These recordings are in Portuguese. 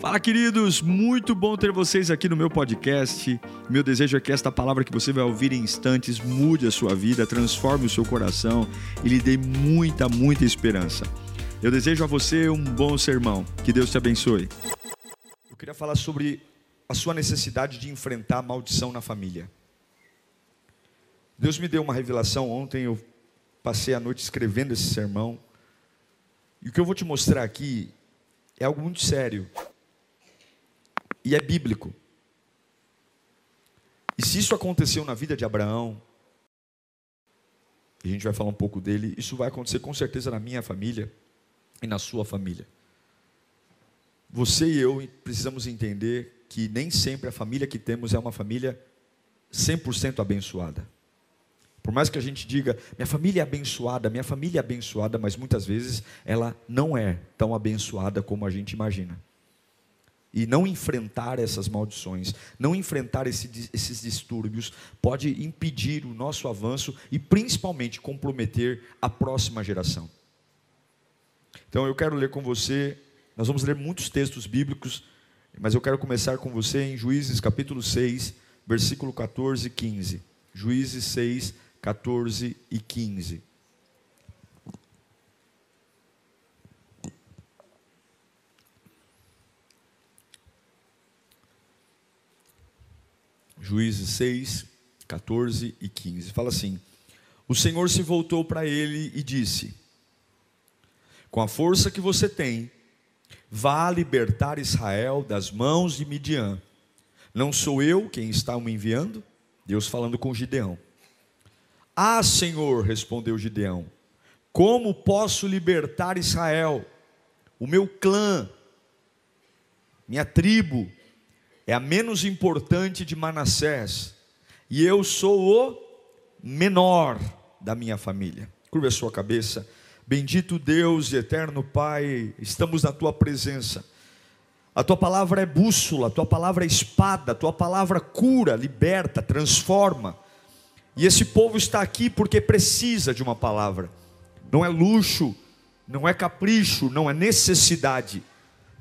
Fala, queridos! Muito bom ter vocês aqui no meu podcast. Meu desejo é que esta palavra que você vai ouvir em instantes mude a sua vida, transforme o seu coração e lhe dê muita, muita esperança. Eu desejo a você um bom sermão. Que Deus te abençoe. Eu queria falar sobre a sua necessidade de enfrentar a maldição na família. Deus me deu uma revelação ontem, eu passei a noite escrevendo esse sermão. E o que eu vou te mostrar aqui é algo muito sério e é bíblico. E se isso aconteceu na vida de Abraão, a gente vai falar um pouco dele, isso vai acontecer com certeza na minha família e na sua família. Você e eu precisamos entender que nem sempre a família que temos é uma família 100% abençoada. Por mais que a gente diga, minha família é abençoada, minha família é abençoada, mas muitas vezes ela não é tão abençoada como a gente imagina e não enfrentar essas maldições, não enfrentar esse, esses distúrbios, pode impedir o nosso avanço e principalmente comprometer a próxima geração. Então eu quero ler com você, nós vamos ler muitos textos bíblicos, mas eu quero começar com você em Juízes capítulo 6, versículo 14 e 15. Juízes 6, 14 e 15. Juízes 6, 14 e 15. Fala assim: O Senhor se voltou para ele e disse: Com a força que você tem, vá libertar Israel das mãos de Midian. Não sou eu quem está me enviando? Deus falando com Gideão. Ah, Senhor, respondeu Gideão, como posso libertar Israel? O meu clã, minha tribo, é a menos importante de Manassés, e eu sou o menor da minha família. Curva a sua cabeça. Bendito Deus e eterno Pai, estamos na tua presença. A tua palavra é bússola, a tua palavra é espada, a tua palavra cura, liberta, transforma. E esse povo está aqui porque precisa de uma palavra. Não é luxo, não é capricho, não é necessidade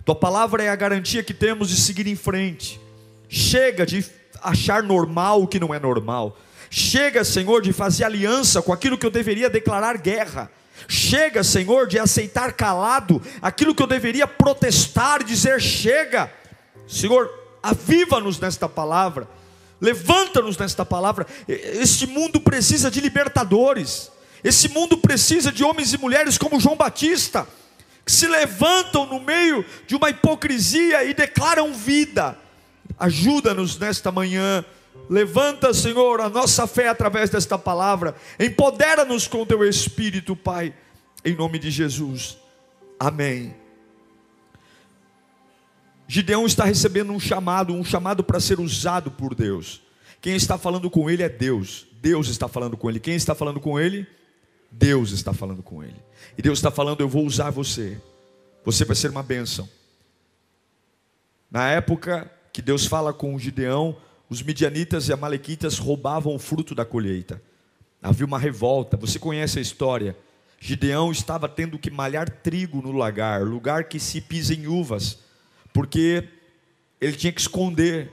tua palavra é a garantia que temos de seguir em frente. Chega de achar normal o que não é normal. Chega, Senhor, de fazer aliança com aquilo que eu deveria declarar guerra. Chega, Senhor, de aceitar calado aquilo que eu deveria protestar, dizer chega. Senhor, aviva-nos nesta palavra. Levanta-nos nesta palavra. Este mundo precisa de libertadores. Esse mundo precisa de homens e mulheres como João Batista que se levantam no meio de uma hipocrisia e declaram vida. Ajuda-nos nesta manhã. Levanta, Senhor, a nossa fé através desta palavra. Empodera-nos com teu espírito, Pai, em nome de Jesus. Amém. Gideão está recebendo um chamado, um chamado para ser usado por Deus. Quem está falando com ele é Deus. Deus está falando com ele. Quem está falando com ele? Deus está falando com ele. E Deus está falando: Eu vou usar você. Você vai ser uma bênção. Na época que Deus fala com Gideão, os midianitas e amalequitas roubavam o fruto da colheita. Havia uma revolta. Você conhece a história. Gideão estava tendo que malhar trigo no lagar, lugar que se pisa em uvas, porque ele tinha que esconder,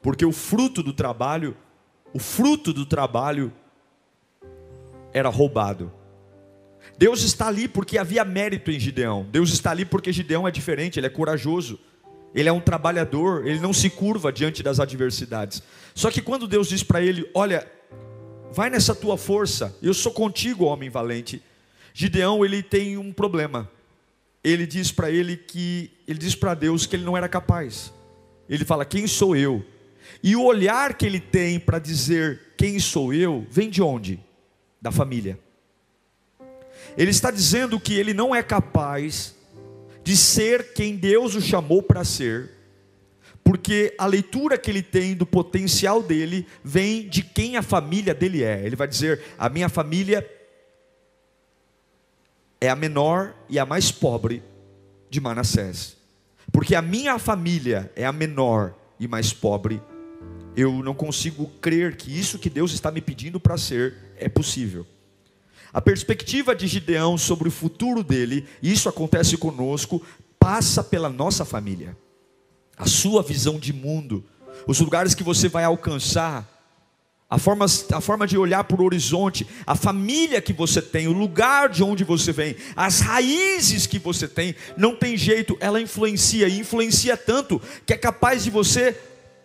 porque o fruto do trabalho, o fruto do trabalho era roubado. Deus está ali porque havia mérito em Gideão. Deus está ali porque Gideão é diferente, ele é corajoso. Ele é um trabalhador, ele não se curva diante das adversidades. Só que quando Deus diz para ele: Olha, vai nessa tua força, eu sou contigo, homem valente. Gideão, ele tem um problema. Ele diz para ele que, ele diz para Deus que ele não era capaz. Ele fala: Quem sou eu? E o olhar que ele tem para dizer quem sou eu, vem de onde? Da família. Ele está dizendo que ele não é capaz de ser quem Deus o chamou para ser, porque a leitura que ele tem do potencial dele vem de quem a família dele é. Ele vai dizer: a minha família é a menor e a mais pobre de Manassés, porque a minha família é a menor e mais pobre. Eu não consigo crer que isso que Deus está me pedindo para ser é possível. A perspectiva de Gideão sobre o futuro dele, e isso acontece conosco, passa pela nossa família. a sua visão de mundo, os lugares que você vai alcançar, a forma, a forma de olhar para o horizonte, a família que você tem, o lugar de onde você vem, as raízes que você tem, não tem jeito, ela influencia, e influencia tanto que é capaz de você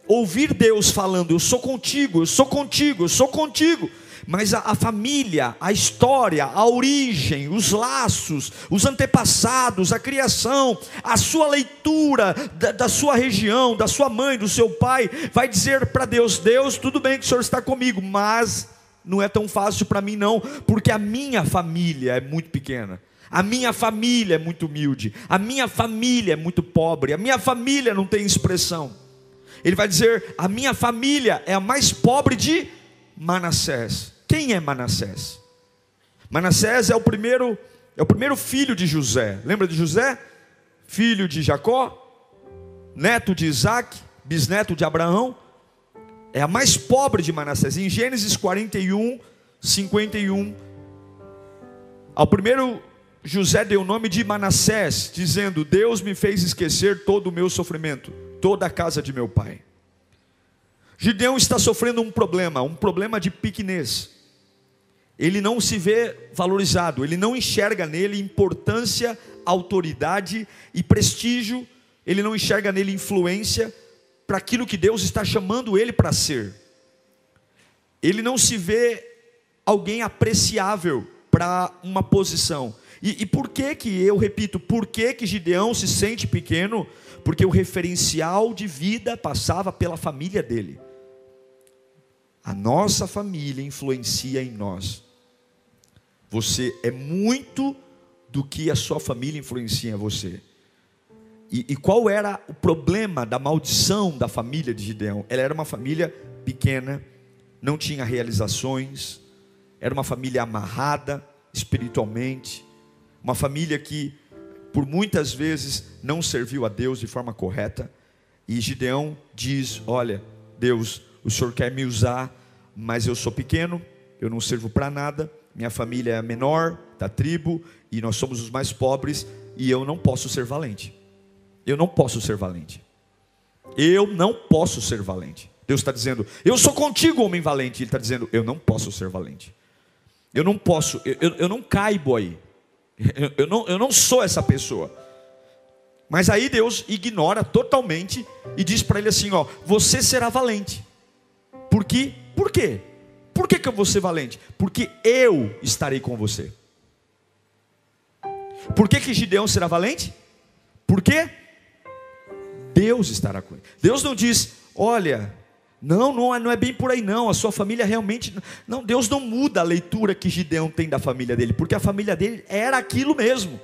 ouvir Deus falando: Eu sou contigo, eu sou contigo, eu sou contigo mas a, a, família, a história, a origem, os laços, os antepassados, a criação, a sua leitura da, da sua região, da sua mãe, do seu pai, vai dizer para Deus: Deus, tudo bem que o Senhor está comigo, mas não é tão fácil para mim, não, porque a minha família é muito pequena. A minha família é muito humilde, a minha família é muito pobre, a minha família não tem expressão. Ele vai dizer: a minha família é a mais pobre de Manassés. Quem é Manassés? Manassés é o primeiro é o primeiro filho de José. Lembra de José? Filho de Jacó, neto de Isaac, bisneto de Abraão. É a mais pobre de Manassés. Em Gênesis 41, 51, ao primeiro José deu o nome de Manassés, dizendo: Deus me fez esquecer todo o meu sofrimento, toda a casa de meu pai. Gideão está sofrendo um problema, um problema de pequenez ele não se vê valorizado, ele não enxerga nele importância, autoridade e prestígio, ele não enxerga nele influência para aquilo que Deus está chamando ele para ser. Ele não se vê alguém apreciável para uma posição. E, e, por que que, eu repito, por que que Gideão se sente pequeno? Porque o referencial de vida passava pela família dele. A nossa família influencia em nós. Você é muito do que a sua família influencia em você. E, e, qual era o problema da maldição da família de Gideão? Ela era uma família pequena, não tinha realizações, era uma família amarrada espiritualmente, uma família que por muitas vezes não serviu a Deus de forma correta. E Gideão diz: Olha, Deus, o Senhor quer me usar, mas eu sou pequeno, eu não sirvo para nada, minha família é a menor da tribo e nós somos os mais pobres e eu não posso ser valente. Eu não posso ser valente. Eu não posso ser valente. Deus está dizendo, eu sou contigo, homem valente. Ele está dizendo, eu não posso ser valente. Eu não posso, eu, eu, eu não caibo aí. Eu, eu, não, eu não sou essa pessoa. Mas aí Deus ignora totalmente e diz para ele assim: ó, você será valente. Por quê? Por quê? Por que, que eu vou ser valente? Porque eu estarei com você. Por que, que Gideão será valente? Porque Deus estará com ele. Deus não diz, olha, não, não é, não é bem por aí não, a sua família realmente. Não, Deus não muda a leitura que Gideão tem da família dele, porque a família dele era aquilo mesmo.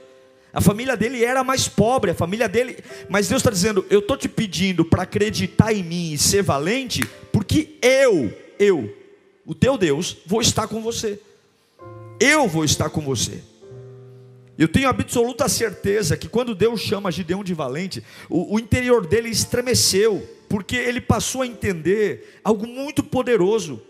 A família dele era mais pobre, a família dele. Mas Deus está dizendo: eu estou te pedindo para acreditar em mim e ser valente, porque eu, eu o teu Deus, vou estar com você. Eu vou estar com você. Eu tenho absoluta certeza que quando Deus chama Gideão de valente, o, o, interior dele estremeceu, porque ele passou a entender algo muito poderoso,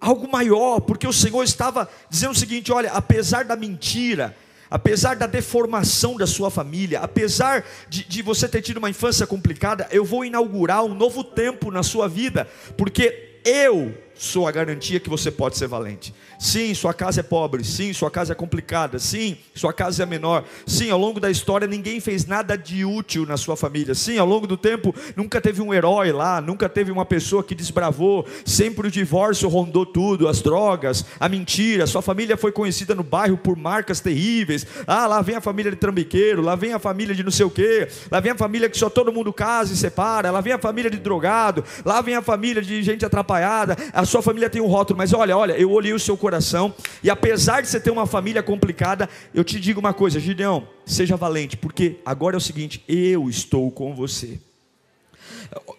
algo maior, porque o Senhor estava dizendo o seguinte: olha, apesar da mentira, apesar da deformação da sua família, apesar de, de você ter tido uma infância complicada, eu vou inaugurar um novo tempo na sua vida, porque eu sou a garantia que você pode ser valente. Sim, sua casa é pobre. Sim, sua casa é complicada. Sim, sua casa é menor. Sim, ao longo da história ninguém fez nada de útil na sua família. Sim, ao longo do tempo nunca teve um herói lá, nunca teve uma pessoa que desbravou. Sempre o divórcio rondou tudo, as drogas, a mentira. Sua família foi conhecida no bairro por marcas terríveis. Ah, lá vem a família de trambiqueiro, lá vem a família de não sei o quê, lá vem a família que só todo mundo casa e separa, lá vem a família de drogado, lá vem a família de gente atrapalhada. Sua família tem um rótulo, mas olha, olha, eu olhei o seu coração. E apesar de você ter uma família complicada, eu te digo uma coisa, Gideão, seja valente, porque agora é o seguinte: eu estou com você.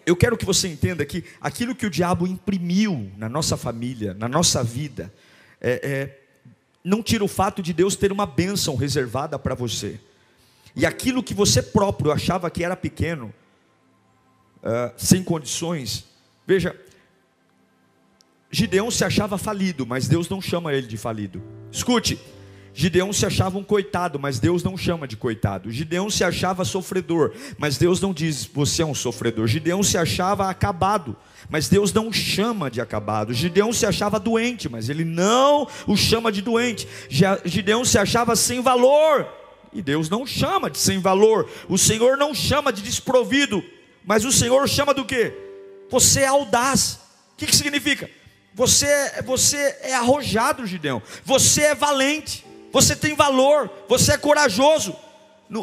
Eu quero que você entenda que aquilo que o diabo imprimiu na nossa família, na nossa vida, é, é, não tira o fato de Deus ter uma bênção reservada para você. E aquilo que você próprio achava que era pequeno, uh, sem condições, veja, Gideão se achava falido, mas Deus não chama ele de falido. Escute, Gideão se achava um coitado, mas Deus não chama de coitado. Gideão se achava sofredor, mas Deus não diz você é um sofredor. Gideão se achava acabado, mas Deus não chama de acabado. Gideão se achava doente, mas ele não o chama de doente. Gideão se achava sem valor, e Deus não chama de sem valor. O Senhor não chama de desprovido, mas o Senhor chama do que? Você é audaz. O que, que significa? Você, você é arrojado, Gideão. Você é valente você tem valor, você é corajoso.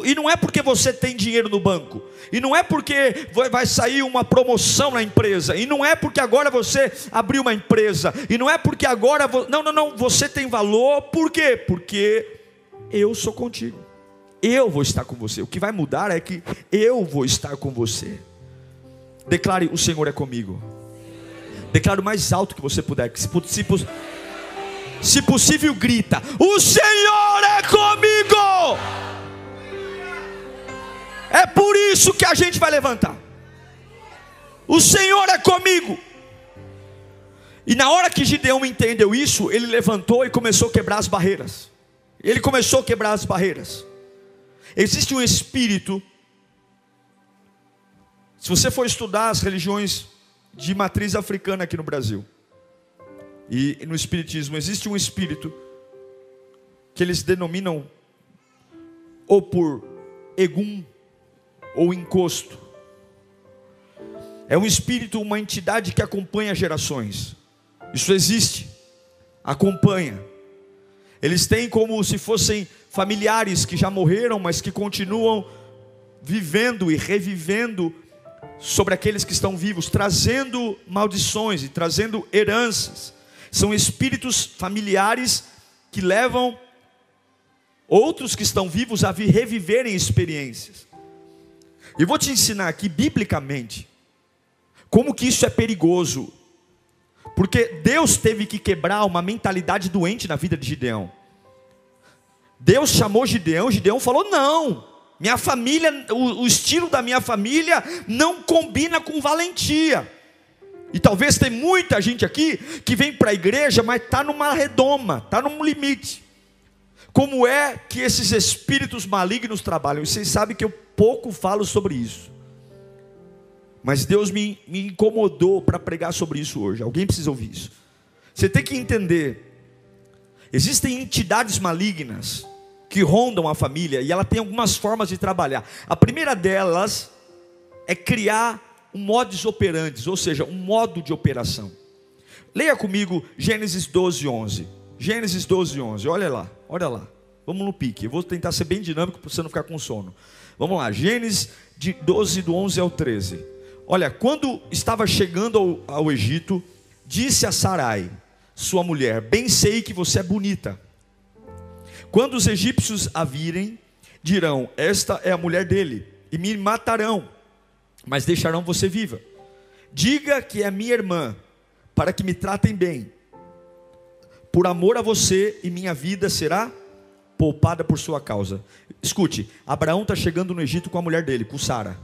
E não é porque você tem dinheiro no banco, e não é porque vai sair uma promoção na empresa, e não é porque agora você abriu uma empresa, e não é porque agora. Não, não, não, você tem valor, por quê? Porque eu sou contigo, eu vou estar com você. O que vai mudar é que eu vou estar com você. Declare: O Senhor é comigo. Declare o mais alto que você puder. Se, se, se possível, grita: O Senhor é comigo. É por isso que a gente vai levantar. O Senhor é comigo. E na hora que Gideão entendeu isso, ele levantou e começou a quebrar as barreiras. Ele começou a quebrar as barreiras. Existe um espírito. Se você for estudar as religiões de matriz africana aqui no Brasil, e no Espiritismo existe um espírito que eles denominam ou por egum ou encosto. É um espírito, uma entidade que acompanha gerações. Isso existe, acompanha. Eles têm como se fossem familiares que já morreram, mas que continuam vivendo e revivendo sobre aqueles que estão vivos, trazendo maldições e trazendo heranças. São espíritos familiares que levam outros que estão vivos a reviverem experiências. E vou te ensinar aqui biblicamente como que isso é perigoso. Porque Deus teve que quebrar uma mentalidade doente na vida de Gideão. Deus chamou Gideão, Gideão falou: "Não, minha família, o, o estilo da minha família não combina com valentia". E talvez tem muita gente aqui que vem para a igreja, mas está numa redoma, está num limite. Como é que esses espíritos malignos trabalham? Vocês sabem que eu pouco falo sobre isso. Mas Deus me, me incomodou para pregar sobre isso hoje. Alguém precisa ouvir isso. Você tem que entender: existem entidades malignas que rondam a família e ela tem algumas formas de trabalhar. A primeira delas é criar um modus operandi, ou seja, um modo de operação. Leia comigo Gênesis 12, 11. Gênesis 12, 11. Olha lá, olha lá. Vamos no pique. Eu vou tentar ser bem dinâmico para você não ficar com sono. Vamos lá, Gênesis de 12, do 11 ao 13. Olha, quando estava chegando ao, ao Egito, disse a Sarai, sua mulher: Bem sei que você é bonita. Quando os egípcios a virem, dirão: Esta é a mulher dele, e me matarão mas deixarão você viva. Diga que é minha irmã, para que me tratem bem. Por amor a você e minha vida será poupada por sua causa. Escute, Abraão está chegando no Egito com a mulher dele, com Sara.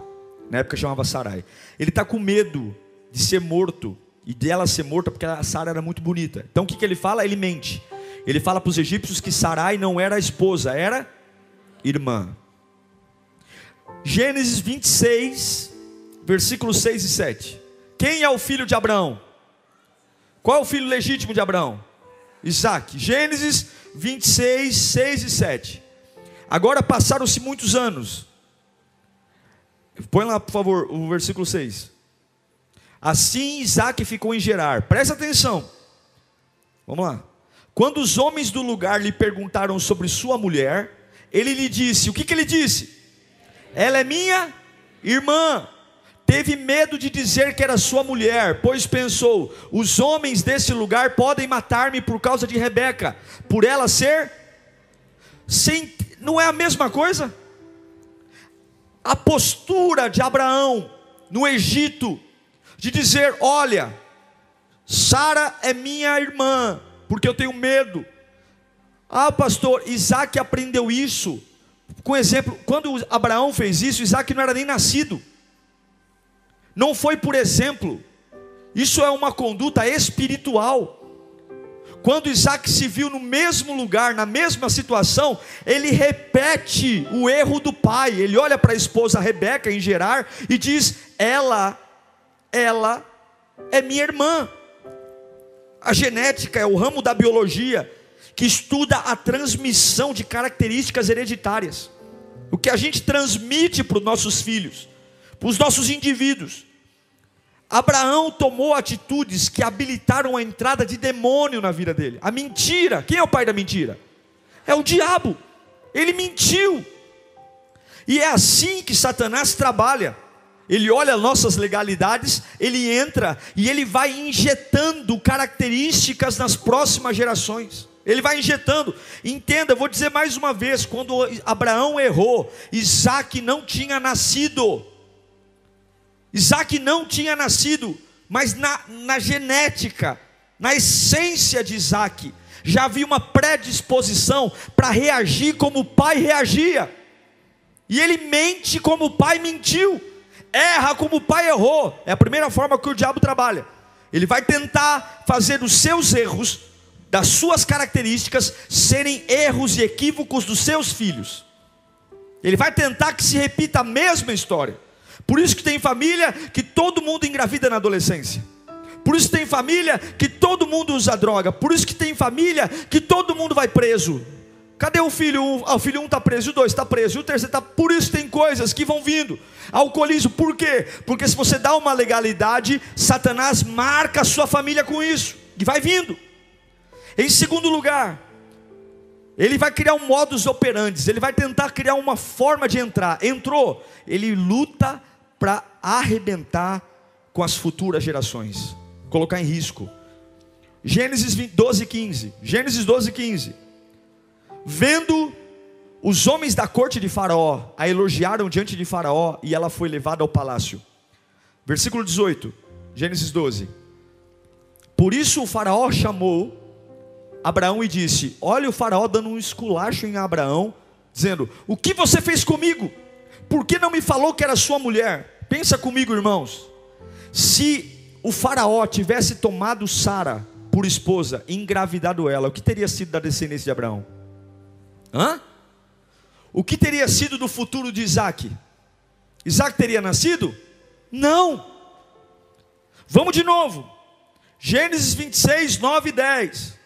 Na época chamava Sarai. Ele está com medo de ser morto e dela ser morta porque a Sara era muito bonita. Então o que, que ele fala? Ele mente. Ele fala para os egípcios que Sarai não era esposa, era irmã. Gênesis 26, versículos 6 e 7. Quem é o filho de Abraão? Qual é o filho legítimo de Abraão? Isaac. Gênesis 26, 6 e 7. Agora passaram-se muitos anos. Põe lá, por favor, o versículo 6. Assim Isaac ficou em Gerar. Presta atenção. Vamos lá. Quando os homens do lugar lhe perguntaram sobre sua mulher, ele lhe disse: O que, que ele disse? Ela é minha irmã teve medo de dizer que era sua mulher, pois pensou: os homens desse lugar podem matar-me por causa de Rebeca, por ela ser. Sem, não é a mesma coisa? A postura de Abraão no Egito, de dizer: olha, Sara é minha irmã, porque eu tenho medo. Ah, pastor, Isaac aprendeu isso. Com exemplo, quando Abraão fez isso, Isaac não era nem nascido não foi por exemplo, isso é uma conduta espiritual. Quando Isaac se viu no mesmo lugar, na mesma situação, ele repete o erro do pai. Ele olha para a esposa Rebeca em Gerar e diz: Ela, ela é minha irmã. A genética é o ramo da biologia que estuda a transmissão de características hereditárias. O que a gente transmite para os nossos filhos, para os nossos indivíduos. Abraão tomou atitudes que habilitaram a entrada de demônio na vida dele. A mentira, quem é o pai da mentira? É o diabo. Ele mentiu. E é assim que Satanás trabalha. Ele olha nossas legalidades, ele entra e ele vai injetando características nas próximas gerações. Ele vai injetando. Entenda, vou dizer mais uma vez: quando Abraão errou, Isaac não tinha nascido. Isaac não tinha nascido, mas na, na genética, na essência de Isaac, já havia uma predisposição para reagir como o pai reagia. E ele mente como o pai mentiu, erra como o pai errou. É a primeira forma que o diabo trabalha. Ele vai tentar fazer os seus erros das suas características serem erros e equívocos dos seus filhos. Ele vai tentar que se repita a mesma história. Por isso que tem família que todo mundo engravida na adolescência. Por isso tem família que todo mundo usa droga. Por isso que tem família que todo mundo vai preso. Cadê o filho? Um, ah, o filho um está preso, o dois está preso, o terceiro está. Por isso tem coisas que vão vindo. Alcoolismo, por quê? Porque se você dá uma legalidade, Satanás marca a sua família com isso. E vai vindo. Em segundo lugar, ele vai criar um modus operandi, ele vai tentar criar uma forma de entrar. Entrou, ele luta para arrebentar com as futuras gerações, colocar em risco. Gênesis 12, 15. Gênesis 12, 15. Vendo os homens da corte de Faraó a elogiaram diante de Faraó e ela foi levada ao palácio. Versículo 18, Gênesis 12. Por isso o Faraó chamou Abraão e disse: Olha o faraó dando um esculacho em Abraão, dizendo: O que você fez comigo? Por que não me falou que era sua mulher? Pensa comigo, irmãos. Se o faraó tivesse tomado Sara por esposa e engravidado ela, o que teria sido da descendência de Abraão? Hã? O que teria sido do futuro de Isaac? Isaac teria nascido? Não. Vamos de novo. Gênesis 26, 9 e 10.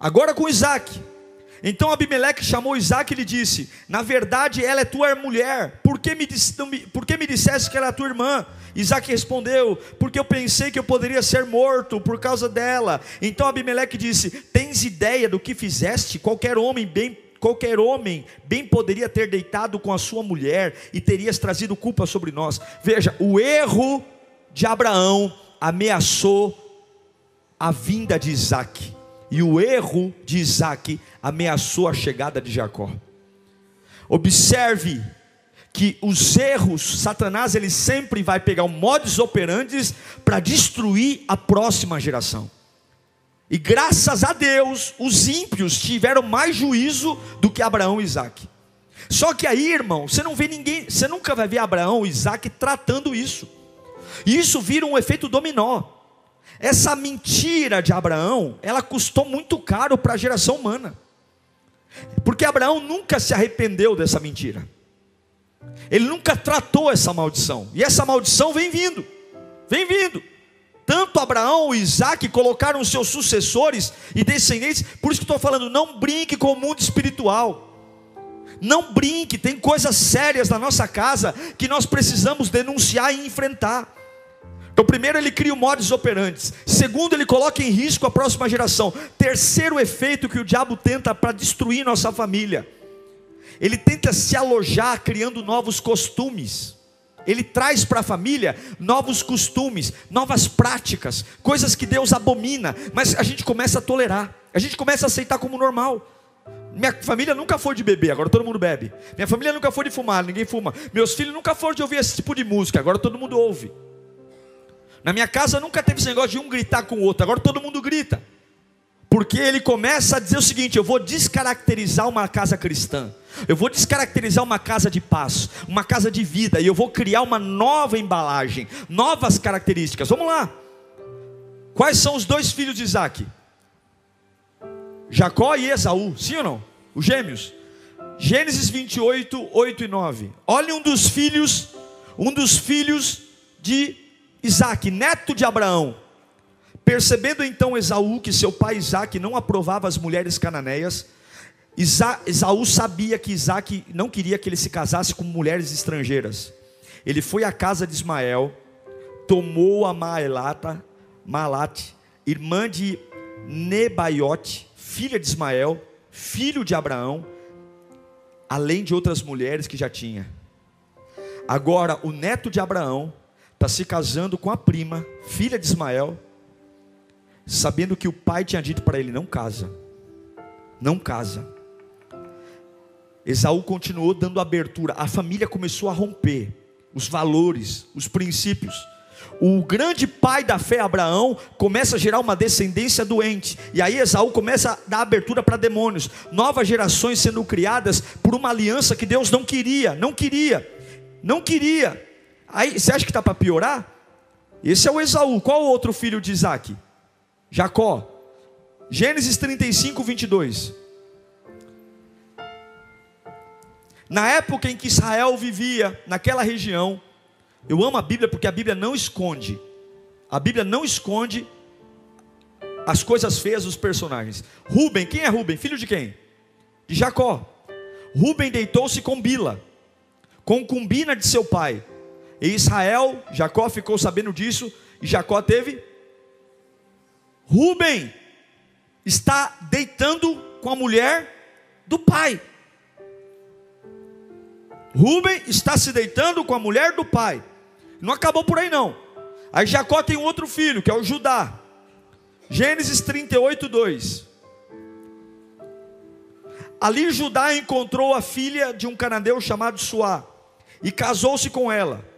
Agora com Isaac. Então Abimeleque chamou Isaac e lhe disse: Na verdade, ela é tua mulher. Por que me, por que me disseste que ela é tua irmã? Isaac respondeu: Porque eu pensei que eu poderia ser morto por causa dela. Então Abimeleque disse: Tens ideia do que fizeste? Qualquer homem bem qualquer homem bem poderia ter deitado com a sua mulher e terias trazido culpa sobre nós. Veja, o erro de Abraão ameaçou a vinda de Isaac. E o erro de Isaac ameaçou a chegada de Jacó. Observe que os erros, Satanás ele sempre vai pegar o modus operandi para destruir a próxima geração. E graças a Deus, os ímpios tiveram mais juízo do que Abraão e Isaac. Só que aí, irmão, você não vê ninguém, você nunca vai ver Abraão e Isaac tratando isso. E isso vira um efeito dominó. Essa mentira de Abraão, ela custou muito caro para a geração humana. Porque Abraão nunca se arrependeu dessa mentira. Ele nunca tratou essa maldição. E essa maldição vem vindo. Vem vindo. Tanto Abraão Isaac colocaram seus sucessores e descendentes. Por isso que estou falando, não brinque com o mundo espiritual. Não brinque, tem coisas sérias na nossa casa que nós precisamos denunciar e enfrentar. Então, primeiro, ele cria o modus operandi. Segundo, ele coloca em risco a próxima geração. Terceiro efeito que o diabo tenta para destruir nossa família. Ele tenta se alojar criando novos costumes. Ele traz para a família novos costumes, novas práticas, coisas que Deus abomina, mas a gente começa a tolerar, a gente começa a aceitar como normal. Minha família nunca foi de beber, agora todo mundo bebe. Minha família nunca foi de fumar, ninguém fuma. Meus filhos nunca foram de ouvir esse tipo de música, agora todo mundo ouve. Na minha casa nunca teve esse negócio de um gritar com o outro, agora todo mundo grita. Porque ele começa a dizer o seguinte: eu vou descaracterizar uma casa cristã, eu vou descaracterizar uma casa de paz, uma casa de vida, e eu vou criar uma nova embalagem, novas características. Vamos lá. Quais são os dois filhos de Isaac? Jacó e Esaú, sim ou não? Os gêmeos. Gênesis 28, 8 e 9. Olha um dos filhos, um dos filhos de Isaac, neto de Abraão. Percebendo então Esaú que seu pai Isaac não aprovava as mulheres cananeias, Esaú sabia que Isaac não queria que ele se casasse com mulheres estrangeiras. Ele foi à casa de Ismael, tomou a Maelata, Malate, irmã de Nebaiote, filha de Ismael, filho de Abraão, além de outras mulheres que já tinha. Agora, o neto de Abraão está se casando com a prima, filha de Ismael, sabendo que o pai tinha dito para ele: não casa, não casa. Esaú continuou dando abertura, a família começou a romper os valores, os princípios. O grande pai da fé, Abraão, começa a gerar uma descendência doente, e aí Esaú começa a dar abertura para demônios, novas gerações sendo criadas por uma aliança que Deus não queria, não queria, não queria. Aí você acha que está para piorar? Esse é o Esaú. Qual o outro filho de Isaac? Jacó. Gênesis 35, 22. Na época em que Israel vivia naquela região, eu amo a Bíblia porque a Bíblia não esconde. A Bíblia não esconde as coisas feias dos personagens. Rubem, quem é Rubem? Filho de quem? De Jacó. Rubem deitou-se com Bila, concubina de seu pai. E Israel, Jacó ficou sabendo disso, e Jacó teve. Rubem está deitando com a mulher do pai. Rubem está se deitando com a mulher do pai. Não acabou por aí não. Aí Jacó tem um outro filho, que é o Judá. Gênesis 38, 2. Ali Judá encontrou a filha de um cananeu chamado Suá e casou-se com ela.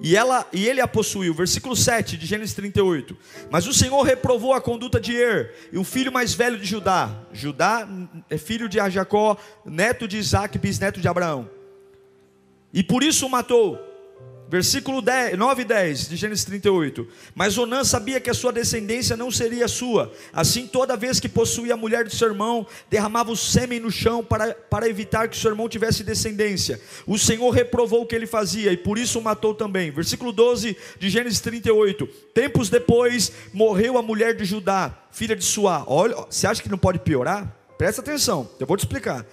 E, ela, e ele a possuiu. Versículo 7 de Gênesis 38. Mas o Senhor reprovou a conduta de Er, e o filho mais velho de Judá. Judá é filho de Jacó, neto de Isaac, bisneto de Abraão. E por isso o matou. Versículo 10, 9 e 10 de Gênesis 38. Mas Onã sabia que a sua descendência não seria sua. Assim, toda vez que possuía a mulher de seu irmão, derramava o sêmen no chão para, para evitar que seu irmão tivesse descendência. O Senhor reprovou o que ele fazia e por isso o matou também. Versículo 12 de Gênesis 38. Tempos depois, morreu a mulher de Judá, filha de Suá. Olha, você acha que não pode piorar? Presta atenção, eu vou te explicar.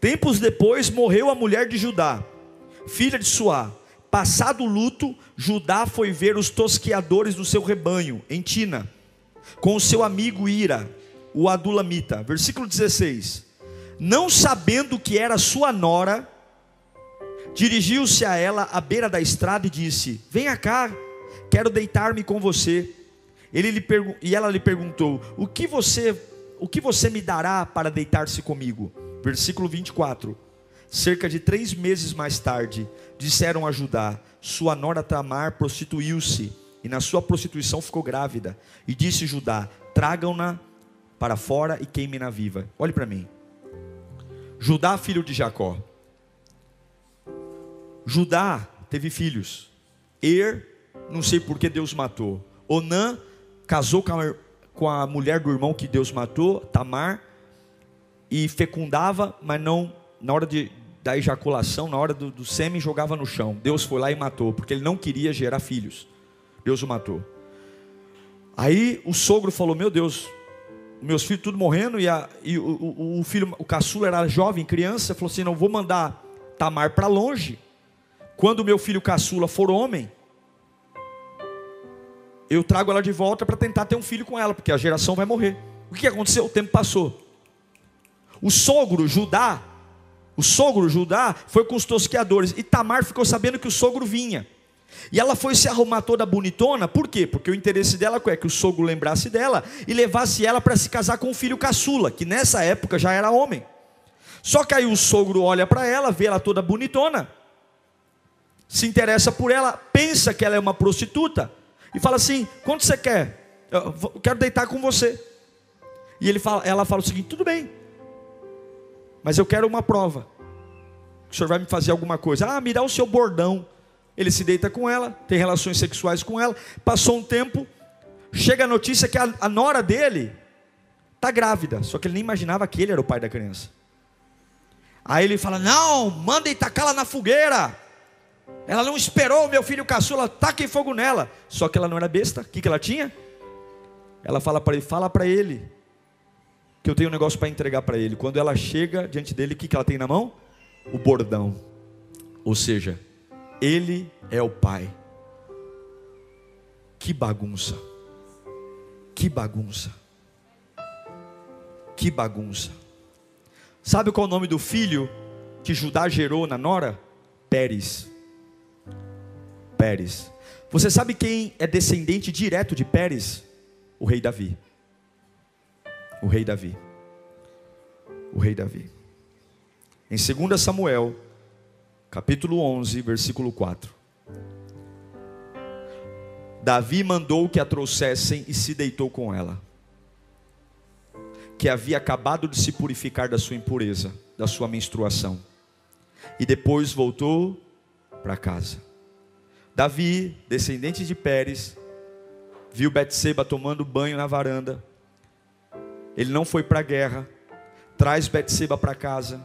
Tempos depois, morreu a mulher de Judá, filha de Suá Passado o luto, Judá foi ver os tosqueadores do seu rebanho, em Tina, com o seu amigo Ira, o Adulamita. Versículo 16. Não sabendo que era sua nora, dirigiu-se a ela à beira da estrada e disse: Venha cá, quero deitar-me com você. Ele lhe e ela lhe perguntou: O que você, o que você me dará para deitar-se comigo? Versículo 24. Cerca de três meses mais tarde, disseram a Judá: Sua nora Tamar prostituiu-se, e na sua prostituição ficou grávida. E disse Judá: Tragam-na para fora e queimem-na viva. Olhe para mim. Judá, filho de Jacó. Judá teve filhos. Er, não sei por que Deus matou. Onã casou com a, com a mulher do irmão que Deus matou, Tamar, e fecundava, mas não na hora de, da ejaculação, na hora do, do sêmen, jogava no chão. Deus foi lá e matou, porque ele não queria gerar filhos. Deus o matou. Aí o sogro falou: Meu Deus, meus filhos tudo morrendo, e, a, e o, o, o, filho, o caçula era jovem, criança, falou assim: Não vou mandar Tamar para longe. Quando meu filho caçula for homem, eu trago ela de volta para tentar ter um filho com ela, porque a geração vai morrer. O que aconteceu? O tempo passou. O sogro, Judá, o sogro Judá foi com os tosqueadores e Tamar ficou sabendo que o sogro vinha. E ela foi se arrumar toda bonitona, por quê? Porque o interesse dela é que o sogro lembrasse dela e levasse ela para se casar com o filho caçula, que nessa época já era homem. Só que aí o sogro olha para ela, vê ela toda bonitona, se interessa por ela, pensa que ela é uma prostituta e fala assim: quanto você quer? Eu quero deitar com você. E ele fala, ela fala o seguinte: tudo bem, mas eu quero uma prova. O senhor vai me fazer alguma coisa. Ah, me dá o seu bordão. Ele se deita com ela, tem relações sexuais com ela. Passou um tempo, chega a notícia que a, a nora dele está grávida, só que ele nem imaginava que ele era o pai da criança. Aí ele fala: Não, mandem tacá-la na fogueira. Ela não esperou o meu filho caçula, taquem fogo nela. Só que ela não era besta, o que, que ela tinha? Ela fala para ele: Fala para ele, que eu tenho um negócio para entregar para ele. Quando ela chega diante dele, o que, que ela tem na mão? O bordão. Ou seja, ele é o pai. Que bagunça. Que bagunça. Que bagunça. Sabe qual é o nome do filho que Judá gerou na Nora? Pérez. Pérez. Você sabe quem é descendente direto de Pérez? O rei Davi. O rei Davi. O rei Davi. Em 2 Samuel, capítulo 11, versículo 4. Davi mandou que a trouxessem e se deitou com ela, que havia acabado de se purificar da sua impureza, da sua menstruação, e depois voltou para casa. Davi, descendente de Pérez, viu Betseba tomando banho na varanda. Ele não foi para a guerra, traz Betseba para casa,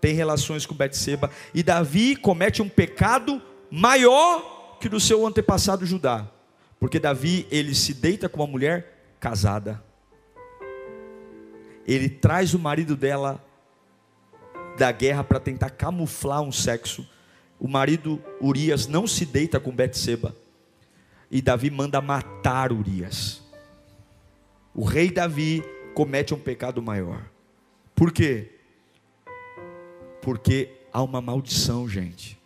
tem relações com Betseba, e Davi comete um pecado maior que do seu antepassado Judá. Porque Davi, ele se deita com uma mulher casada. Ele traz o marido dela da guerra para tentar camuflar um sexo. O marido Urias não se deita com Betseba. E Davi manda matar Urias. O rei Davi comete um pecado maior. Por quê? Porque há uma maldição, gente.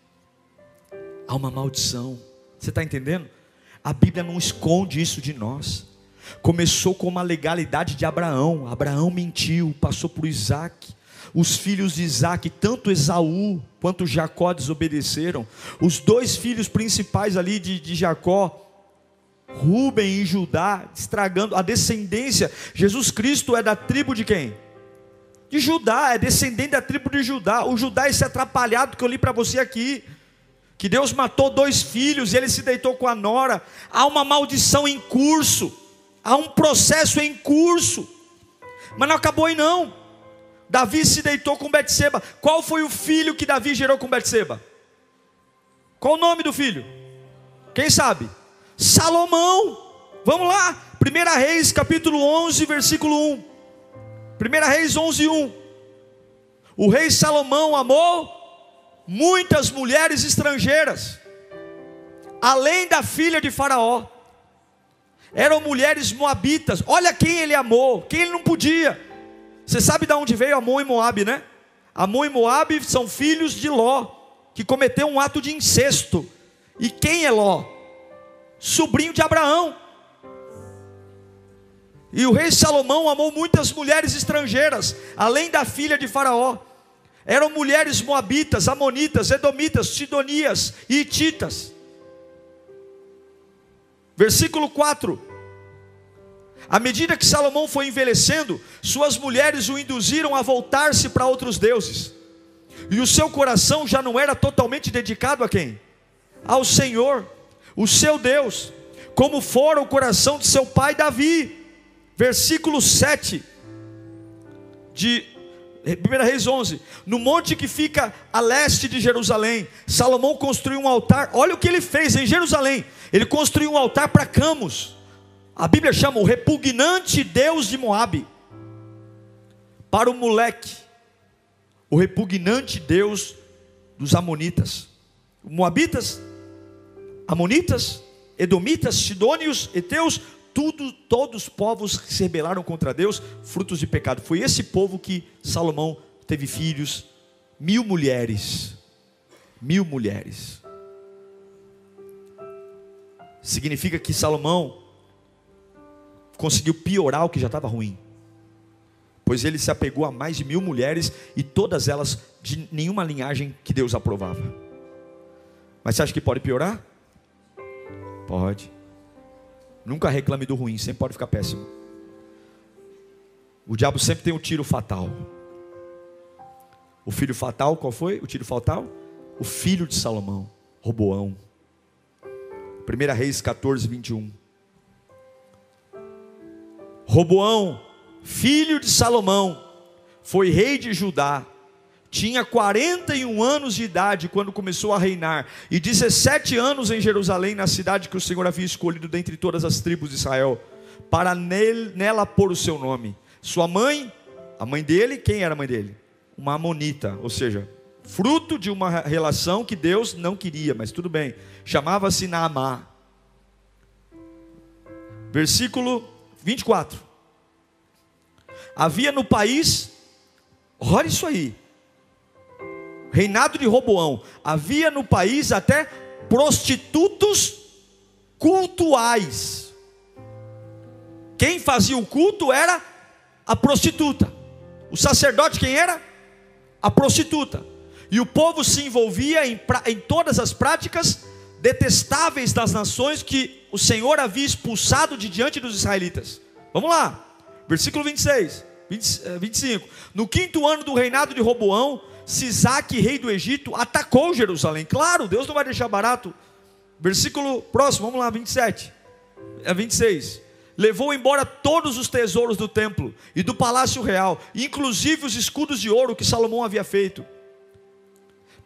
Há uma maldição. Você está entendendo? A Bíblia não esconde isso de nós. Começou com uma legalidade de Abraão. Abraão mentiu, passou por Isaac. Os filhos de Isaac, tanto Esaú quanto Jacó desobedeceram. Os dois filhos principais ali de, de Jacó, Rubem e Judá, estragando a descendência. Jesus Cristo é da tribo de quem? De Judá, é descendente da tribo de Judá. O Judá é esse atrapalhado que eu li para você aqui que Deus matou dois filhos e ele se deitou com a nora. Há uma maldição em curso, há um processo em curso, mas não acabou aí não. Davi se deitou com Betseba. Qual foi o filho que Davi gerou com Betseba? Qual o nome do filho? Quem sabe? Salomão. Vamos lá. 1 Reis, capítulo 11, versículo 1. 1 Reis 11, 1. O rei Salomão amou muitas mulheres estrangeiras, além da filha de Faraó. Eram mulheres moabitas. Olha quem ele amou, quem ele não podia. Você sabe de onde veio Amon e Moabe, né? Amon e Moabe são filhos de Ló, que cometeu um ato de incesto. E quem é Ló? Sobrinho de Abraão. E o rei Salomão amou muitas mulheres estrangeiras, além da filha de Faraó eram mulheres moabitas, amonitas, edomitas, sidonias e hititas. Versículo 4. À medida que Salomão foi envelhecendo, suas mulheres o induziram a voltar-se para outros deuses. E o seu coração já não era totalmente dedicado a quem? Ao Senhor, o seu Deus, como fora o coração de seu pai Davi. Versículo 7 de 1 Reis 11: No monte que fica a leste de Jerusalém, Salomão construiu um altar. Olha o que ele fez em Jerusalém: ele construiu um altar para Camus. A Bíblia chama o repugnante Deus de Moabe. Para o moleque, o repugnante Deus dos Amonitas. Moabitas, Amonitas, Edomitas, Sidônios, Eteus, tudo, todos os povos que se rebelaram contra Deus, frutos de pecado. Foi esse povo que Salomão teve filhos, mil mulheres, mil mulheres. Significa que Salomão conseguiu piorar o que já estava ruim, pois ele se apegou a mais de mil mulheres e todas elas de nenhuma linhagem que Deus aprovava. Mas você acha que pode piorar? Pode. Nunca reclame do ruim, sempre pode ficar péssimo. O diabo sempre tem um tiro fatal. O filho fatal, qual foi? O tiro fatal? O filho de Salomão, Roboão. 1 Reis 14, 21. Roboão, filho de Salomão, foi rei de Judá. Tinha 41 anos de idade quando começou a reinar, e 17 anos em Jerusalém, na cidade que o Senhor havia escolhido dentre todas as tribos de Israel, para nela pôr o seu nome. Sua mãe, a mãe dele, quem era a mãe dele? Uma amonita, ou seja, fruto de uma relação que Deus não queria, mas tudo bem. Chamava-se Naamá. Versículo 24. Havia no país, olha isso aí, reinado de Roboão, havia no país até prostitutos cultuais. Quem fazia o culto era a prostituta. O sacerdote quem era? A prostituta. E o povo se envolvia em, em todas as práticas detestáveis das nações que o Senhor havia expulsado de diante dos israelitas. Vamos lá, versículo 26, 20, 25. No quinto ano do reinado de Roboão, Sisaque, rei do Egito, atacou Jerusalém. Claro, Deus não vai deixar barato. Versículo próximo, vamos lá, 27. É 26 levou embora todos os tesouros do templo e do palácio real, inclusive os escudos de ouro que Salomão havia feito.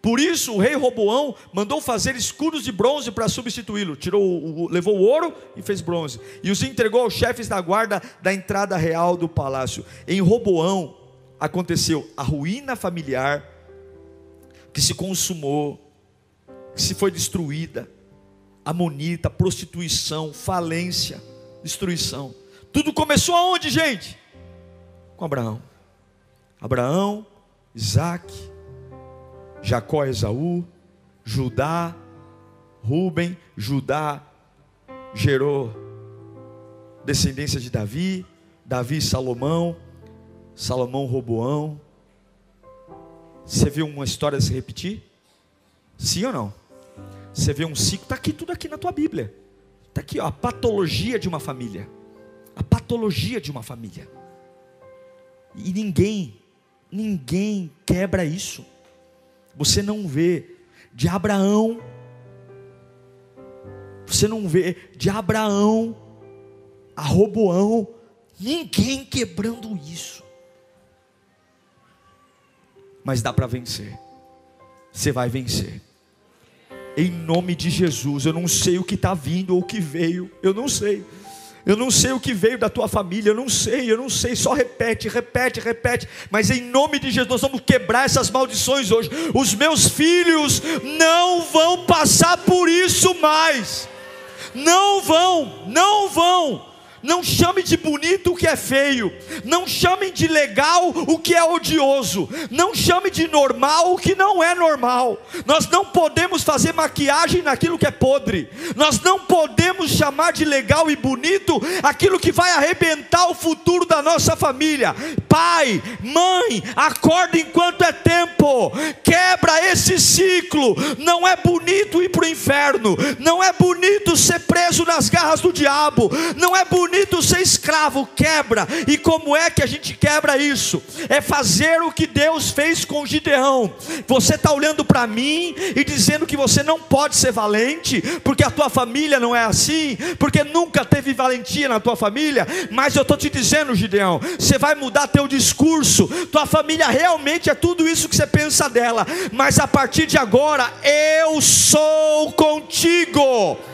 Por isso o rei Roboão mandou fazer escudos de bronze para substituí-lo. Tirou, o, levou o ouro e fez bronze. E os entregou aos chefes da guarda da entrada real do palácio. Em Roboão aconteceu a ruína familiar que se consumou, que se foi destruída, amonita, prostituição, falência destruição. Tudo começou aonde, gente? Com Abraão. Abraão, Isaac, Jacó, Esaú, Judá, Ruben, Judá gerou descendência de Davi, Davi Salomão, Salomão Roboão. Você viu uma história se repetir? Sim ou não? Você vê um ciclo, está aqui tudo aqui na tua Bíblia. Está aqui, ó, a patologia de uma família. A patologia de uma família. E ninguém, ninguém quebra isso. Você não vê de Abraão, você não vê de Abraão a Roboão, ninguém quebrando isso. Mas dá para vencer. Você vai vencer em nome de Jesus. Eu não sei o que está vindo ou o que veio, eu não sei. Eu não sei o que veio da tua família, eu não sei, eu não sei. Só repete, repete, repete. Mas em nome de Jesus, nós vamos quebrar essas maldições hoje. Os meus filhos não vão passar por isso mais. Não vão, não vão. Não chame de bonito o que é feio. Não chame de legal o que é odioso. Não chame de normal o que não é normal. Nós não podemos fazer maquiagem naquilo que é podre. Nós não podemos chamar de legal e bonito aquilo que vai arrebentar o futuro da nossa família. Pai, mãe, acorda enquanto é tempo. Quebra esse ciclo. Não é bonito ir para o inferno. Não é bonito ser preso nas garras do diabo. Não é bonito bonito ser escravo, quebra. E como é que a gente quebra isso? É fazer o que Deus fez com Gideão. Você está olhando para mim e dizendo que você não pode ser valente, porque a tua família não é assim, porque nunca teve valentia na tua família. Mas eu estou te dizendo, Gideão, você vai mudar teu discurso. Tua família realmente é tudo isso que você pensa dela. Mas a partir de agora, eu sou contigo.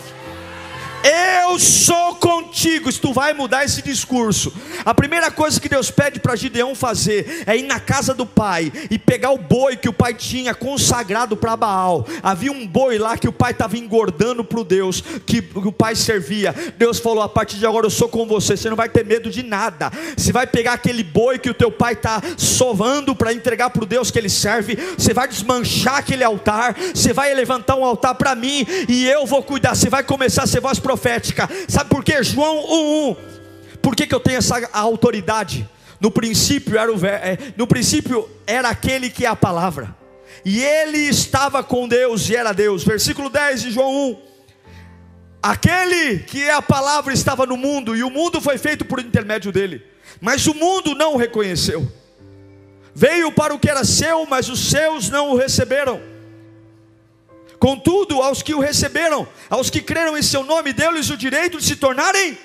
Eu sou contigo. Se tu vai mudar esse discurso, a primeira coisa que Deus pede para Gideão fazer é ir na casa do pai e pegar o boi que o pai tinha consagrado para Baal. Havia um boi lá que o pai estava engordando para o Deus que o pai servia. Deus falou: a partir de agora eu sou com você. Você não vai ter medo de nada. Você vai pegar aquele boi que o teu pai está sovando para entregar para o Deus que ele serve. Você vai desmanchar aquele altar. Você vai levantar um altar para mim e eu vou cuidar. Você vai começar a ser voz profética. Sabe por quê? João 1:1. Por que, que eu tenho essa autoridade? No princípio era o é, no princípio era aquele que é a palavra. E ele estava com Deus e era Deus. Versículo 10 de João 1. Aquele que é a palavra estava no mundo e o mundo foi feito por intermédio dele, mas o mundo não o reconheceu. Veio para o que era seu, mas os seus não o receberam. Contudo, aos que o receberam, aos que creram em seu nome, deu-lhes o direito de se tornarem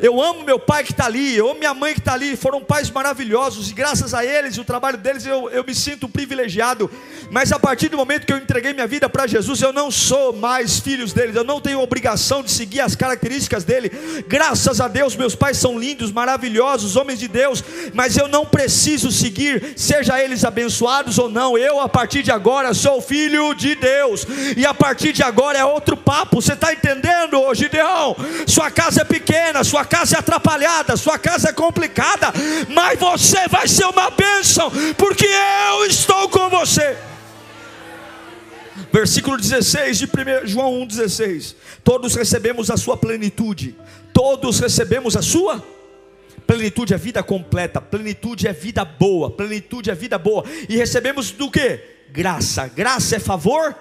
Eu amo meu pai que está ali, eu amo minha mãe que está ali, foram pais maravilhosos, e graças a eles, o trabalho deles, eu, eu me sinto privilegiado. Mas a partir do momento que eu entreguei minha vida para Jesus, eu não sou mais filhos deles, eu não tenho obrigação de seguir as características dele. Graças a Deus, meus pais são lindos, maravilhosos, homens de Deus, mas eu não preciso seguir, seja eles abençoados ou não. Eu, a partir de agora, sou filho de Deus, e a partir de agora é outro papo. Você está entendendo, Gideão? Sua casa é pequena, sua sua casa é atrapalhada, sua casa é complicada, mas você vai ser uma bênção, porque eu estou com você. Versículo 16 de 1 João 1,16: Todos recebemos a sua plenitude, todos recebemos a sua plenitude é vida completa, plenitude é vida boa, plenitude é vida boa, e recebemos do que? Graça, graça é favor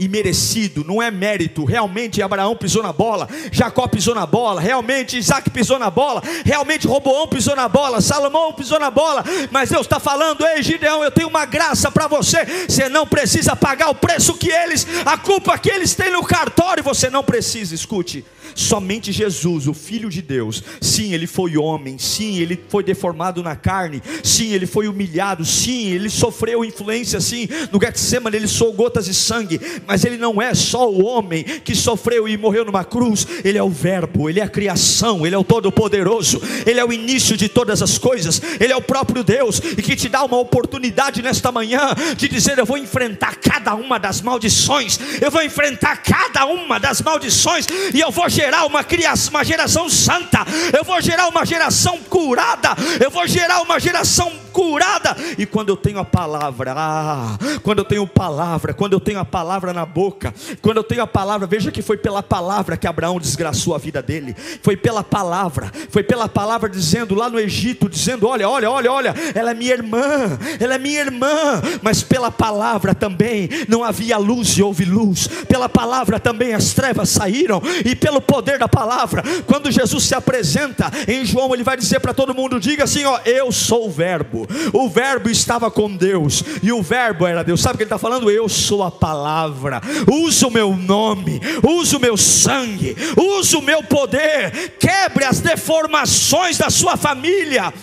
imerecido, não é mérito. Realmente Abraão pisou na bola, Jacó pisou na bola, realmente Isaac pisou na bola, realmente Roboão pisou na bola, Salomão pisou na bola. Mas Deus está falando: Ei, Gideão, eu tenho uma graça para você. Você não precisa pagar o preço que eles, a culpa que eles têm no cartório, você não precisa. Escute. Somente Jesus, o Filho de Deus, sim, ele foi homem, sim, ele foi deformado na carne, sim, ele foi humilhado, sim, ele sofreu influência, sim, no Getsemane ele soou gotas de sangue, mas ele não é só o homem que sofreu e morreu numa cruz, ele é o Verbo, ele é a criação, ele é o Todo-Poderoso, ele é o início de todas as coisas, ele é o próprio Deus e que te dá uma oportunidade nesta manhã de dizer: Eu vou enfrentar cada uma das maldições, eu vou enfrentar cada uma das maldições e eu vou gerar uma criação, uma geração santa, eu vou gerar uma geração curada, eu vou gerar uma geração curada. E quando eu tenho a palavra, ah, quando eu tenho palavra, quando eu tenho a palavra na boca, quando eu tenho a palavra, veja que foi pela palavra que Abraão desgraçou a vida dele. Foi pela palavra, foi pela palavra dizendo lá no Egito, dizendo: "Olha, olha, olha, olha, ela é minha irmã, ela é minha irmã". Mas pela palavra também não havia luz e houve luz. Pela palavra também as trevas saíram e pelo poder da palavra, quando Jesus se apresenta em João, ele vai dizer para todo mundo: diga assim, ó, eu sou o Verbo. O Verbo estava com Deus e o Verbo era Deus. Sabe o que ele está falando? Eu sou a palavra. Usa o meu nome, usa o meu sangue, usa o meu poder. Quebre as deformações da sua família.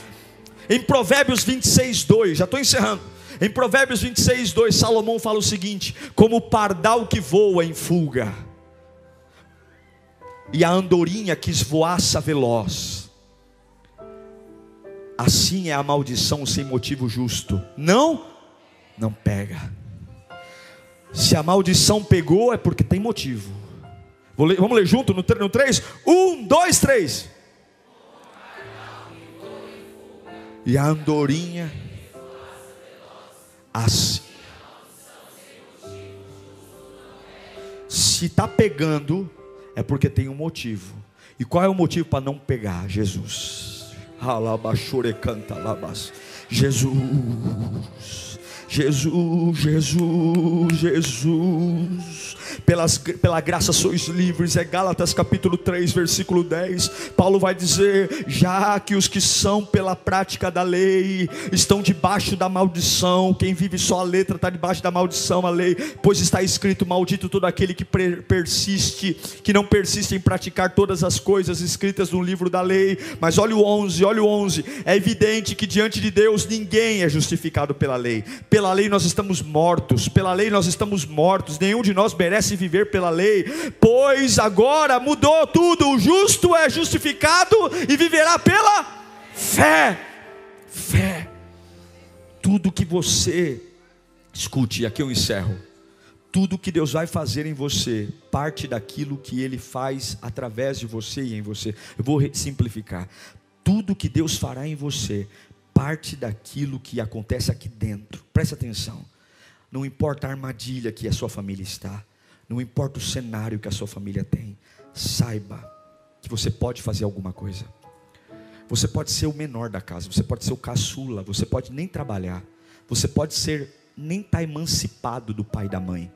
Em Provérbios 26, 2, já estou encerrando. Em Provérbios 26, 2, Salomão fala o seguinte: como o pardal que voa em fuga e a andorinha que esvoaça veloz. Assim é a maldição sem motivo justo. Não, não pega. Se a maldição pegou, é porque tem motivo. Ler, vamos ler junto no 3? 1, 2, 3. E a andorinha, assim. Se está pegando, é porque tem um motivo. E qual é o motivo para não pegar? Jesus. Jesus. Jesus, Jesus, Jesus pelas, pela graça sois livres, é Gálatas capítulo 3, versículo 10. Paulo vai dizer: já que os que são pela prática da lei estão debaixo da maldição, quem vive só a letra está debaixo da maldição, a lei, pois está escrito: maldito todo aquele que persiste, que não persiste em praticar todas as coisas escritas no livro da lei. Mas olha o 11, olha o 11, é evidente que diante de Deus ninguém é justificado pela lei, pela lei nós estamos mortos, pela lei nós estamos mortos, nenhum de nós merece merece viver pela lei, pois agora mudou tudo, o justo é justificado e viverá pela fé. Fé. Tudo que você, escute, aqui eu encerro. Tudo que Deus vai fazer em você parte daquilo que Ele faz através de você e em você. Eu vou simplificar. Tudo que Deus fará em você parte daquilo que acontece aqui dentro. Preste atenção. Não importa a armadilha que a sua família está, não importa o cenário que a sua família tem, saiba que você pode fazer alguma coisa. Você pode ser o menor da casa, você pode ser o caçula, você pode nem trabalhar, você pode ser nem estar tá emancipado do pai e da mãe.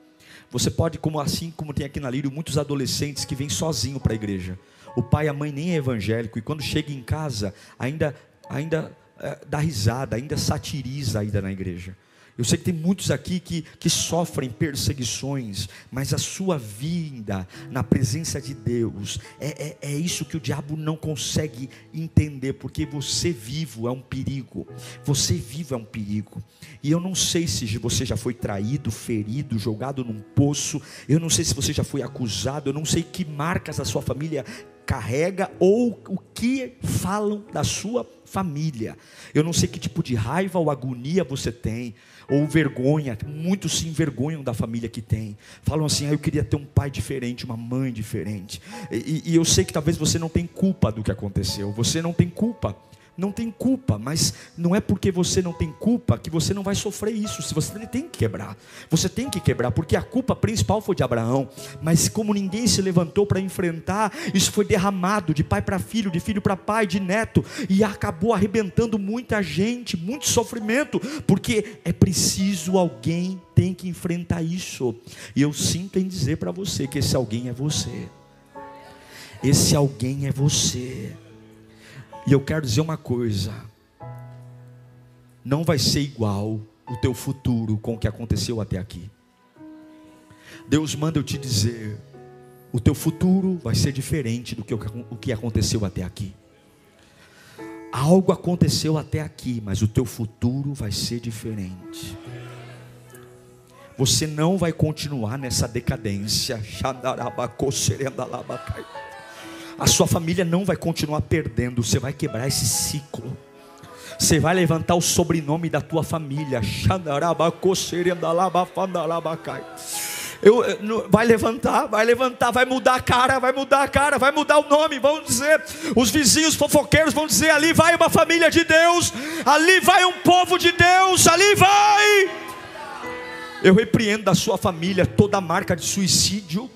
Você pode, como assim como tem aqui na Lírio, muitos adolescentes que vêm sozinho para a igreja. O pai e a mãe nem é evangélico e quando chega em casa ainda ainda é, dá risada, ainda satiriza ainda na igreja. Eu sei que tem muitos aqui que, que sofrem perseguições, mas a sua vinda na presença de Deus é, é, é, isso que o diabo não consegue entender, porque você vivo é um perigo, você vivo é um perigo. E eu não sei se você já foi traído, ferido, jogado num poço, eu não sei se você já foi acusado, eu não sei que marcas a sua família carrega ou o que falam da sua família. Eu não sei que tipo de raiva ou agonia você tem, ou vergonha. Muitos se envergonham da família que tem. Falam assim: ah, eu queria ter um pai diferente, uma mãe diferente. E, e eu sei que talvez você não tem culpa do que aconteceu. Você não tem culpa não tem culpa, mas não é porque você não tem culpa que você não vai sofrer isso. Se você tem que quebrar, você tem que quebrar, porque a culpa principal foi de Abraão, mas como ninguém se levantou para enfrentar, isso foi derramado de pai para filho, de filho para pai, de neto, e acabou arrebentando muita gente, muito sofrimento, porque é preciso alguém tem que enfrentar isso. E eu sinto em dizer para você que esse alguém é você. Esse alguém é você. E eu quero dizer uma coisa: não vai ser igual o teu futuro com o que aconteceu até aqui. Deus manda eu te dizer: o teu futuro vai ser diferente do que o que aconteceu até aqui. Algo aconteceu até aqui, mas o teu futuro vai ser diferente. Você não vai continuar nessa decadência a sua família não vai continuar perdendo, você vai quebrar esse ciclo. Você vai levantar o sobrenome da tua família. Eu, vai levantar, vai levantar, vai mudar a cara, vai mudar a cara, vai mudar o nome. Vão dizer, os vizinhos fofoqueiros vão dizer: ali vai uma família de Deus, ali vai um povo de Deus, ali vai. Eu repreendo da sua família toda marca de suicídio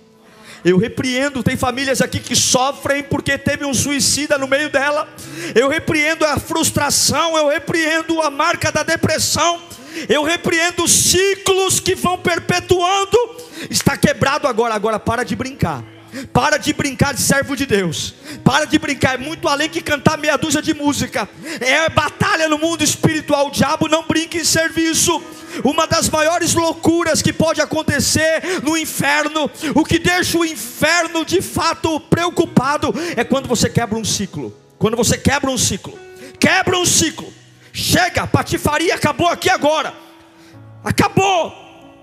eu repreendo, tem famílias aqui que sofrem porque teve um suicida no meio dela. Eu repreendo a frustração, eu repreendo a marca da depressão. Eu repreendo ciclos que vão perpetuando. Está quebrado agora, agora para de brincar. Para de brincar de servo de Deus. Para de brincar, é muito além que cantar meia dúzia de música. É batalha no mundo espiritual. O diabo não brinca em serviço. Uma das maiores loucuras que pode acontecer no inferno, o que deixa o inferno de fato preocupado, é quando você quebra um ciclo. Quando você quebra um ciclo, quebra um ciclo. Chega, patifaria acabou aqui agora. Acabou.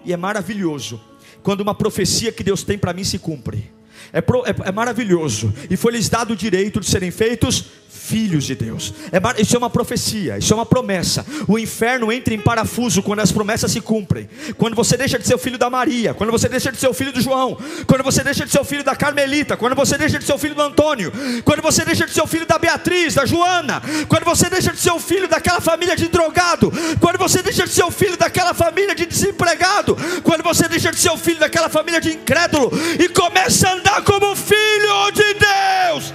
E é maravilhoso quando uma profecia que Deus tem para mim se cumpre. É, pro, é, é, maravilhoso. E foi lhes dado o direito de serem feitos filhos de Deus. É, isso é uma profecia, isso é uma promessa. O inferno entra em parafuso quando as promessas se cumprem. Quando você deixa de ser o filho da Maria, quando você deixa de ser o filho do João, quando você deixa de ser o filho da Carmelita, quando você deixa de ser o filho do Antônio, quando você deixa de ser o filho da Beatriz, da Joana, quando você deixa de ser o filho daquela família de drogado, quando você deixa de ser o filho daquela família de desempregado, quando você deixa de ser o filho daquela família de incrédulo e começa a andar como filho de Deus.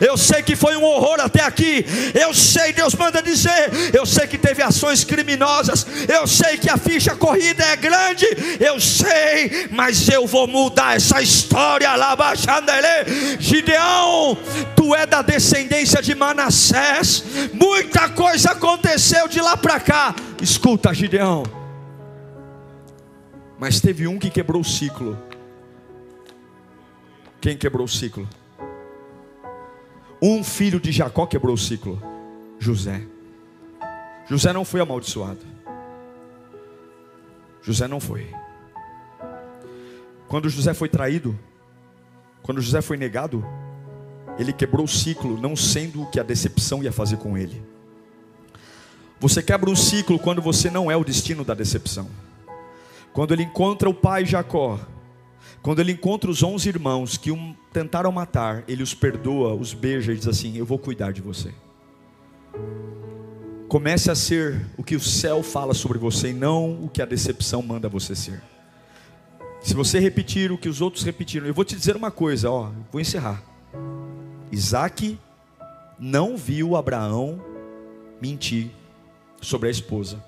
Eu sei que foi um horror até aqui. Eu sei, Deus manda dizer. Eu sei que teve ações criminosas. Eu sei que a ficha corrida é grande. Eu sei, mas eu vou mudar essa história. Gideão, tu é da descendência de Manassés. Muita coisa aconteceu de lá para cá. Escuta, Gideão. Mas teve um que quebrou o ciclo. Quem quebrou o ciclo? Um filho de Jacó quebrou o ciclo: José. José não foi amaldiçoado. José não foi. Quando José foi traído, quando José foi negado, ele quebrou o ciclo, não sendo o que a decepção ia fazer com ele. Você quebra um ciclo quando você não é o destino da decepção. Quando ele encontra o pai Jacó, quando ele encontra os onze irmãos que um tentaram matar, ele os perdoa, os beija e diz assim: Eu vou cuidar de você. Comece a ser o que o céu fala sobre você e não o que a decepção manda você ser. Se você repetir o que os outros repetiram, eu vou te dizer uma coisa, ó, vou encerrar. Isaac não viu Abraão mentir sobre a esposa.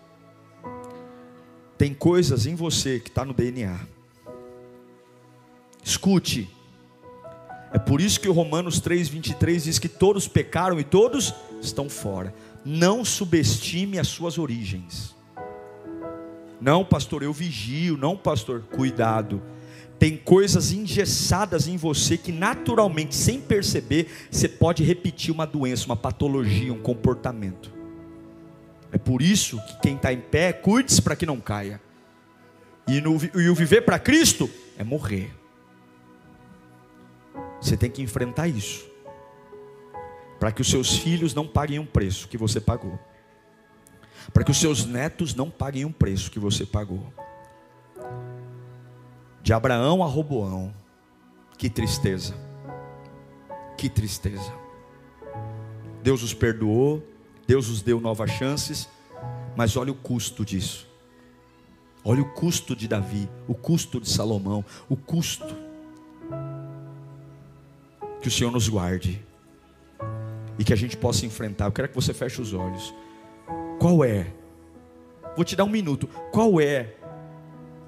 Tem coisas em você que está no DNA Escute. É por isso que o Romanos 3:23 diz que todos pecaram e todos estão fora. Não subestime as suas origens. Não, pastor, eu vigio. Não, pastor, cuidado. Tem coisas engessadas em você que naturalmente, sem perceber, você pode repetir uma doença, uma patologia, um comportamento. É por isso que quem está em pé, cuide-se para que não caia. E, no, e o viver para Cristo é morrer. Você tem que enfrentar isso. Para que os seus filhos não paguem um preço que você pagou. Para que os seus netos não paguem um preço que você pagou. De Abraão a Roboão. Que tristeza. Que tristeza. Deus os perdoou, Deus os deu novas chances, mas olha o custo disso. Olha o custo de Davi, o custo de Salomão, o custo. Que o Senhor nos guarde e que a gente possa enfrentar. Eu quero que você feche os olhos. Qual é? Vou te dar um minuto. Qual é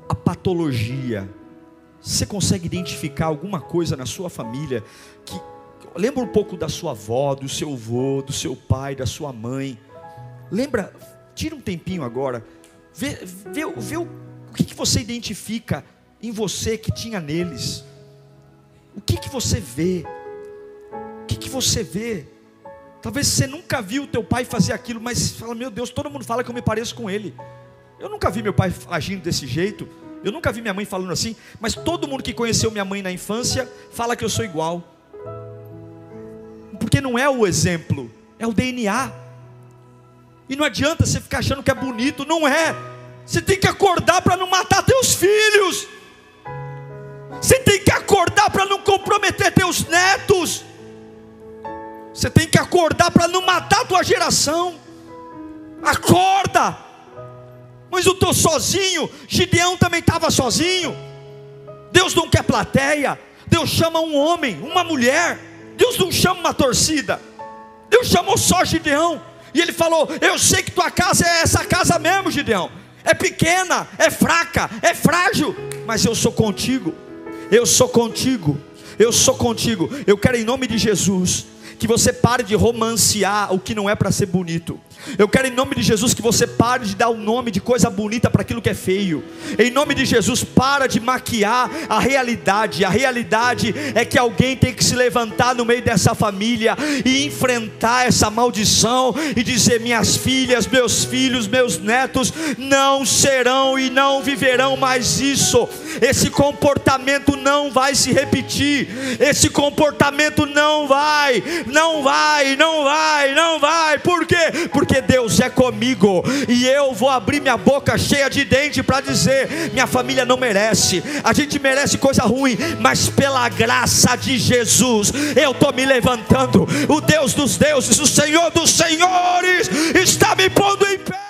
a patologia? Você consegue identificar alguma coisa na sua família que lembra um pouco da sua avó, do seu avô, do seu pai, da sua mãe? Lembra? Tira um tempinho agora. Vê, vê, vê o, o que, que você identifica em você que tinha neles. O que, que você vê? O que, que você vê? Talvez você nunca viu teu pai fazer aquilo, mas fala, meu Deus, todo mundo fala que eu me pareço com ele. Eu nunca vi meu pai agindo desse jeito. Eu nunca vi minha mãe falando assim, mas todo mundo que conheceu minha mãe na infância fala que eu sou igual. Porque não é o exemplo, é o DNA. E não adianta você ficar achando que é bonito, não é. Você tem que acordar para não matar teus filhos. Você tem que acordar para não comprometer teus netos. Você tem que acordar para não matar tua geração. Acorda. Mas eu estou sozinho. Gideão também estava sozinho. Deus não quer plateia. Deus chama um homem, uma mulher. Deus não chama uma torcida. Deus chamou só Gideão. E ele falou: Eu sei que tua casa é essa casa mesmo, Gideão. É pequena, é fraca, é frágil. Mas eu sou contigo. Eu sou contigo. Eu sou contigo. Eu quero em nome de Jesus que você pare de romancear o que não é para ser bonito. Eu quero em nome de Jesus que você pare de dar o um nome de coisa bonita para aquilo que é feio. Em nome de Jesus, para de maquiar a realidade. A realidade é que alguém tem que se levantar no meio dessa família e enfrentar essa maldição e dizer: minhas filhas, meus filhos, meus netos não serão e não viverão mais isso. Esse comportamento não vai se repetir. Esse comportamento não vai não vai, não vai, não vai. Por quê? Porque Deus é comigo e eu vou abrir minha boca cheia de dente para dizer: minha família não merece. A gente merece coisa ruim, mas pela graça de Jesus eu estou me levantando. O Deus dos deuses, o Senhor dos senhores está me pondo em pé.